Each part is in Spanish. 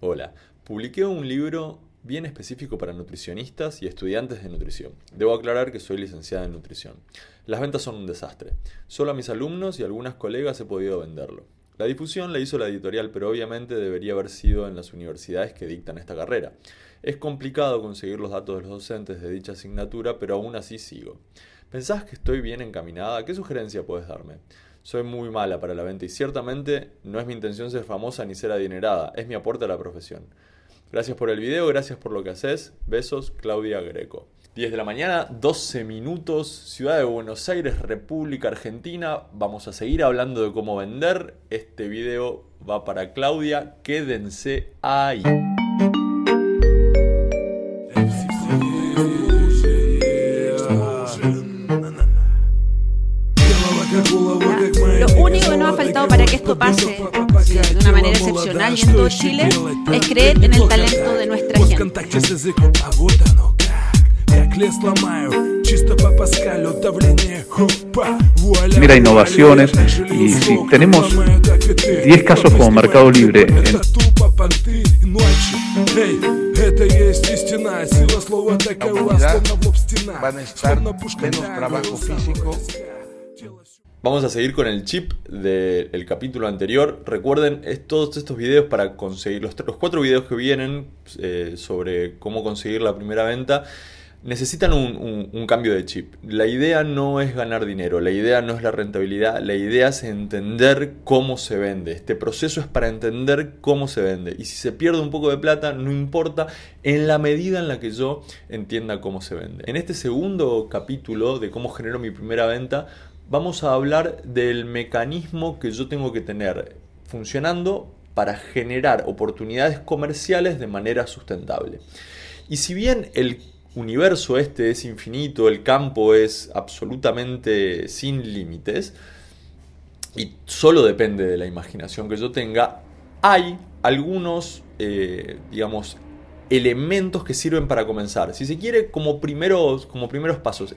Hola, publiqué un libro bien específico para nutricionistas y estudiantes de nutrición. Debo aclarar que soy licenciada en nutrición. Las ventas son un desastre. Solo a mis alumnos y algunas colegas he podido venderlo. La difusión la hizo la editorial, pero obviamente debería haber sido en las universidades que dictan esta carrera. Es complicado conseguir los datos de los docentes de dicha asignatura, pero aún así sigo. ¿Pensás que estoy bien encaminada? ¿Qué sugerencia puedes darme? Soy muy mala para la venta y ciertamente no es mi intención ser famosa ni ser adinerada, es mi aporte a la profesión. Gracias por el video, gracias por lo que haces. Besos, Claudia Greco. 10 de la mañana, 12 minutos, Ciudad de Buenos Aires, República Argentina. Vamos a seguir hablando de cómo vender. Este video va para Claudia. Quédense ahí. Para que esto pase de una manera excepcional y en todo Chile es creer en el talento de nuestra gente. Mira innovaciones y si tenemos 10 casos como Mercado Libre en van a estar menos trabajo físico Vamos a seguir con el chip del capítulo anterior. Recuerden todos estos videos para conseguir los, cuatro videos que vienen eh, sobre cómo conseguir la primera venta. Necesitan un, cambio de chip. La idea no es ganar dinero, la idea no es la rentabilidad, la idea es entender cómo se vende. Este proceso es para entender cómo se vende. Y si se pierde un poco de plata, no importa, en la medida en la que yo entienda cómo se vende. En este segundo capítulo de cómo genero mi primera venta, vamos a hablar del mecanismo que yo tengo que tener funcionando para generar oportunidades comerciales de manera sustentable. Y si bien el universo este es infinito, el campo es absolutamente sin límites, y solo depende de la imaginación que yo tenga, hay algunos, eh, digamos, elementos que sirven para comenzar. Si se quiere, como primeros, como primeros pasos,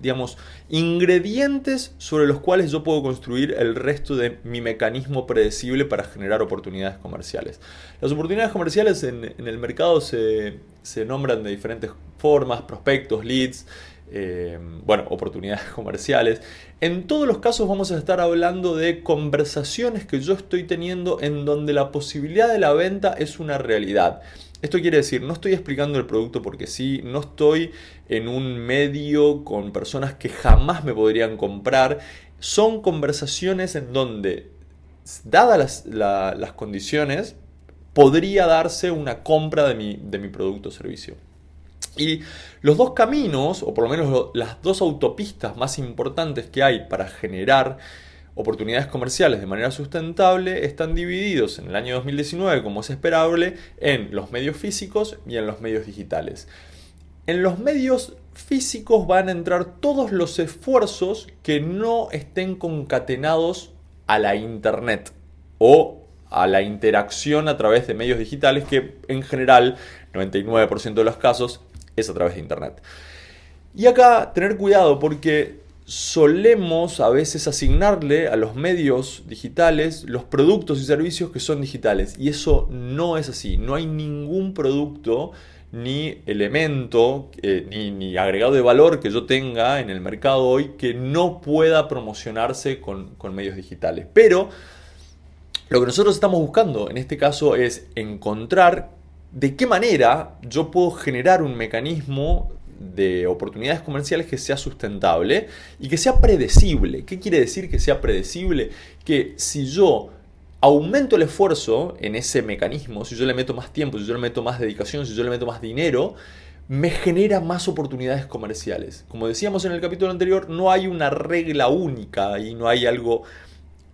digamos, ingredientes sobre los cuales yo puedo construir el resto de mi mecanismo predecible para generar oportunidades comerciales. Las oportunidades comerciales en, el mercado se, se, nombran de diferentes formas, prospectos, leads, eh, bueno, oportunidades comerciales. En todos los casos vamos a estar hablando de conversaciones que yo estoy teniendo en donde la posibilidad de la venta es una realidad. Esto quiere decir, no estoy explicando el producto porque sí, no estoy en un medio con personas que jamás me podrían comprar. Son conversaciones en donde, dadas las, condiciones, podría darse una compra de mi, de mi producto o servicio. Y los dos caminos, o por lo menos las dos autopistas más importantes que hay para generar oportunidades comerciales de manera sustentable están divididos en el año 2019, como es esperable, en los medios físicos y en los medios digitales. En los medios físicos van a entrar todos los esfuerzos que no estén concatenados a la Internet o a la interacción a través de medios digitales que en general, 99% de los casos, es a través de Internet. Y acá tener cuidado porque solemos a veces asignarle a los medios digitales los productos y servicios que son digitales. Y eso no es así. No hay ningún producto ni elemento eh, ni, agregado de valor que yo tenga en el mercado hoy que no pueda promocionarse con, con medios digitales. Pero lo que nosotros estamos buscando en este caso es encontrar de qué manera yo puedo generar un mecanismo de oportunidades comerciales que sea sustentable y que sea predecible. ¿Qué quiere decir que sea predecible? Que si yo aumento el esfuerzo en ese mecanismo, si yo le meto más tiempo, si yo le meto más dedicación, si yo le meto más dinero, me genera más oportunidades comerciales. Como decíamos en el capítulo anterior, no hay una regla única y no hay algo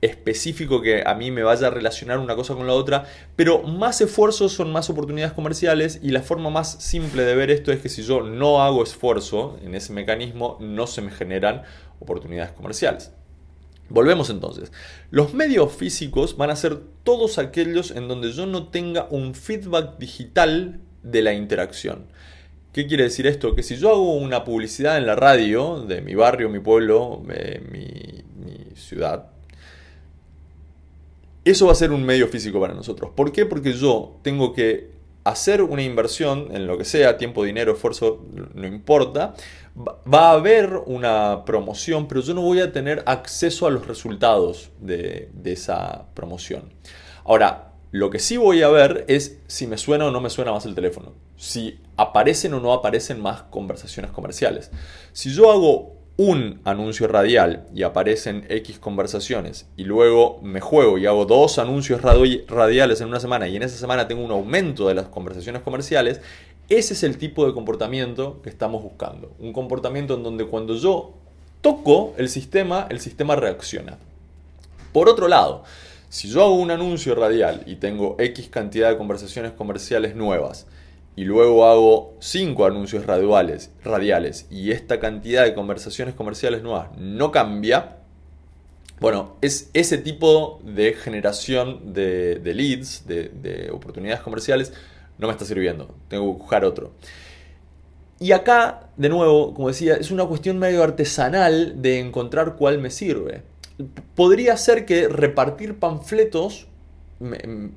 específico que a mí me vaya a relacionar una cosa con la otra, pero más esfuerzos son más oportunidades comerciales y la forma más simple de ver esto es que si yo no hago esfuerzo en ese mecanismo, no se me generan oportunidades comerciales. Volvemos entonces. Los medios físicos van a ser todos aquellos en donde yo no tenga un feedback digital de la interacción. ¿Qué quiere decir esto? Que si yo hago una publicidad en la radio de mi barrio, mi pueblo, eh, mi ciudad, Eso va a ser un medio físico para nosotros. ¿Por qué? Porque yo tengo que hacer una inversión en lo que sea, tiempo, dinero, esfuerzo, no importa. Va a haber una promoción, pero yo no voy a tener acceso a los resultados de, de esa promoción. Ahora, lo que sí voy a ver es si me suena o no me suena más el teléfono. Si aparecen o no aparecen más conversaciones comerciales. Si yo hago un anuncio radial y aparecen X conversaciones y luego me juego y hago dos anuncios radiales en una semana y en esa semana tengo un aumento de las conversaciones comerciales, ese es el tipo de comportamiento que estamos buscando. Un comportamiento en donde cuando yo toco el sistema, el sistema reacciona. Por otro lado, si yo hago un anuncio radial y tengo X cantidad de conversaciones comerciales nuevas, y luego hago 5 anuncios radiales, radiales y esta cantidad de conversaciones comerciales nuevas no cambia, bueno, es ese tipo de generación de, leads, de, oportunidades comerciales, no me está sirviendo. Tengo que buscar otro. Y acá, de nuevo, como decía, es una cuestión medio artesanal de encontrar cuál me sirve. Podría ser que repartir panfletos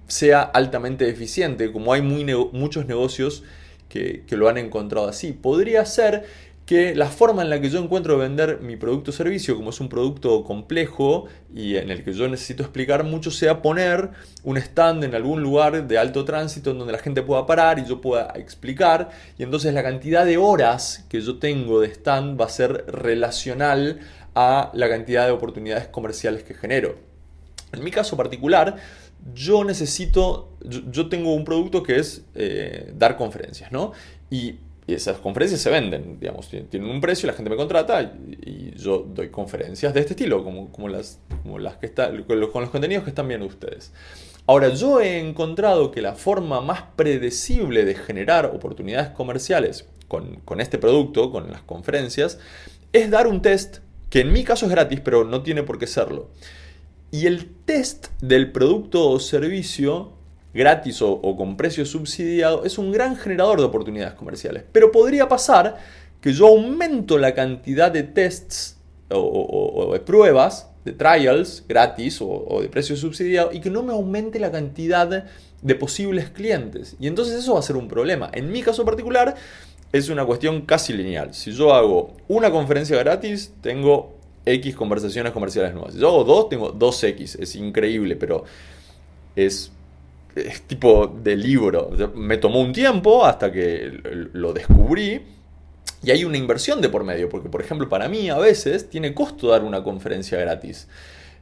sea altamente eficiente, como hay muy muchos negocios que, lo han encontrado así. Podría ser que la forma en la que yo encuentro de vender mi producto o servicio, como es un producto complejo y en el que yo necesito explicar mucho, sea poner un stand en algún lugar de alto tránsito en donde la gente pueda parar y yo pueda explicar. Y entonces la cantidad de horas que yo tengo de stand va a ser relacional a la cantidad de oportunidades comerciales que genero. En mi caso particular, yo necesito, yo, tengo un producto que es eh, dar conferencias, ¿no? Y, esas conferencias se venden, digamos, tienen un precio, la gente me contrata y, yo doy conferencias de este estilo, como, las, como las que están, con los, contenidos que están viendo ustedes. Ahora, yo he encontrado que la forma más predecible de generar oportunidades comerciales con este producto, con las conferencias, es dar un test que en mi caso es gratis, pero no tiene por qué serlo. Y el test del producto o servicio gratis o, con precio subsidiado es un gran generador de oportunidades comerciales. Pero podría pasar que yo aumento la cantidad de tests o, de pruebas, de trials gratis o, de precio subsidiado y que no me aumente la cantidad de posibles clientes. Y entonces eso va a ser un problema. En mi caso particular es una cuestión casi lineal. Si yo hago una conferencia gratis, tengo X conversaciones comerciales nuevas. Yo hago dos, tengo 2X. Es increíble, pero es, tipo de libro. Me tomó un tiempo hasta que lo descubrí. Y hay una inversión de por medio, porque por ejemplo para mí a veces tiene costo dar una conferencia gratis.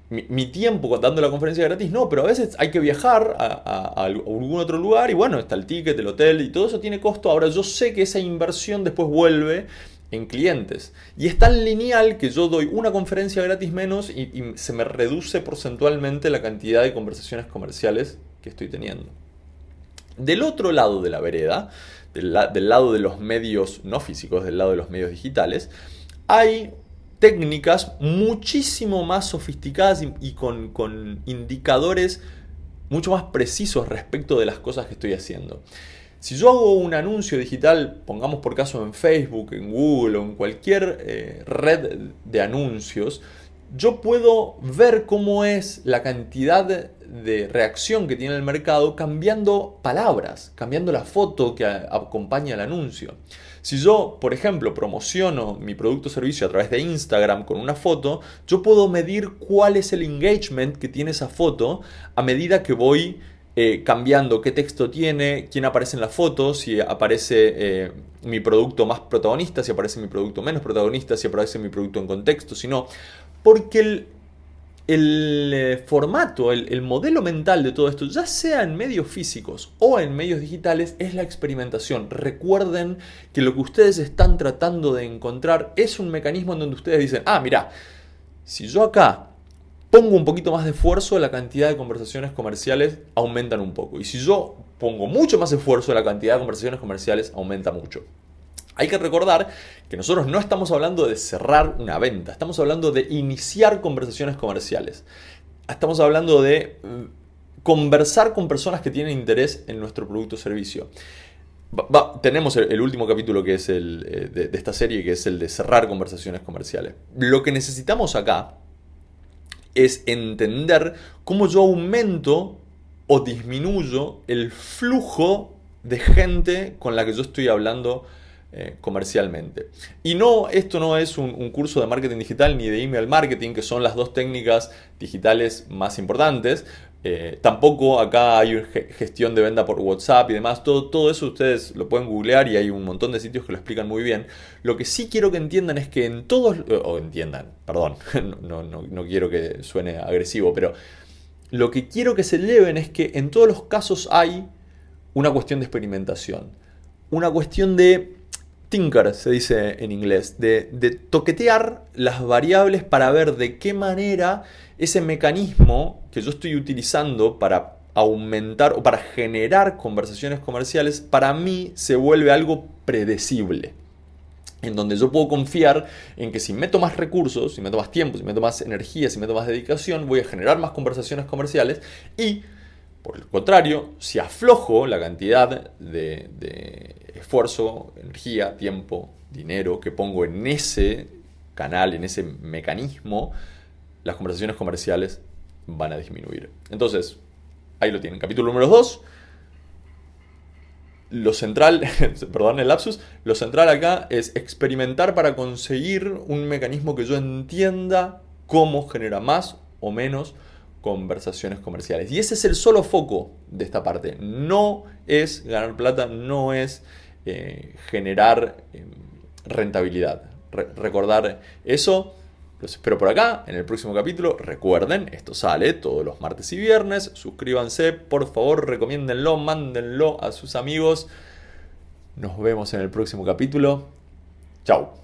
Mi, tiempo dando la conferencia gratis no, pero a veces hay que viajar a, a, algún otro lugar y bueno, está el ticket, el hotel y todo eso tiene costo. Ahora yo sé que esa inversión después vuelve en clientes. Y es tan lineal que yo doy una conferencia gratis menos y, se me reduce porcentualmente la cantidad de conversaciones comerciales que estoy teniendo. Del otro lado de la vereda, del, lado de los medios no físicos, del lado de los medios digitales, hay técnicas muchísimo más sofisticadas y, con, con indicadores mucho más precisos respecto de las cosas que estoy haciendo. Si yo hago un anuncio digital, pongamos por caso en Facebook, en Google o en cualquier eh, red de anuncios, yo puedo ver cómo es la cantidad de reacción que tiene el mercado cambiando palabras, cambiando la foto que acompaña el anuncio. Si yo, por ejemplo, promociono mi producto o servicio a través de Instagram con una foto, yo puedo medir cuál es el engagement que tiene esa foto a medida que voy eh, cambiando qué texto tiene, quién aparece en la foto, si aparece eh, mi producto más protagonista, si aparece mi producto menos protagonista, si aparece mi producto en contexto, si no. Porque el, el eh, formato, el, el, modelo mental de todo esto, ya sea en medios físicos o en medios digitales, es la experimentación. Recuerden que lo que ustedes están tratando de encontrar es un mecanismo en donde ustedes dicen, ah, mira, si yo acá pongo un poquito más de esfuerzo, la cantidad de conversaciones comerciales aumentan un poco. Y si yo pongo mucho más esfuerzo, la cantidad de conversaciones comerciales aumenta mucho. Hay que recordar que nosotros no estamos hablando de cerrar una venta, estamos hablando de iniciar conversaciones comerciales. Estamos hablando de mm, conversar con personas que tienen interés en nuestro producto o servicio. tenemos el, último capítulo que es el eh, de esta serie, que es el de cerrar conversaciones comerciales. Lo que necesitamos acá es entender cómo yo aumento o disminuyo el flujo de gente con la que yo estoy hablando eh, comercialmente. Y no, esto no es un, curso de marketing digital ni de email marketing, que son las dos técnicas digitales más importantes. Eh, tampoco acá hay gestión de venta por WhatsApp y demás. Todo, todo eso ustedes lo pueden googlear y hay un montón de sitios que lo explican muy bien. Lo que sí quiero que entiendan es que en todos, o entiendan, perdón, no, no, no quiero que suene agresivo, pero lo que quiero que se lleven es que en todos los casos hay una cuestión de experimentación. Una cuestión de tinker, se dice en inglés, de, de, toquetear las variables para ver de qué manera ese mecanismo que yo estoy utilizando para aumentar o para generar conversaciones comerciales, para mí se vuelve algo predecible. En donde yo puedo confiar en que si meto más recursos, si meto más tiempo, si meto más energía, si meto más dedicación, voy a generar más conversaciones comerciales y por el contrario, si aflojo la cantidad de, esfuerzo, energía, tiempo, dinero que pongo en ese canal, en ese mecanismo, las conversaciones comerciales van a disminuir. Entonces, ahí lo tienen. Capítulo número 2. Lo central, perdón el lapsus, lo central acá es experimentar para conseguir un mecanismo que yo entienda cómo genera más o menos conversaciones comerciales. Y ese es el solo foco de esta parte. No es ganar plata, no es eh, generar eh, rentabilidad. recordar eso. Los espero por acá en el próximo capítulo. Recuerden, esto sale todos los martes y viernes. Suscríbanse, por favor, recomiéndenlo, mándenlo a sus amigos. Nos vemos en el próximo capítulo. Chao.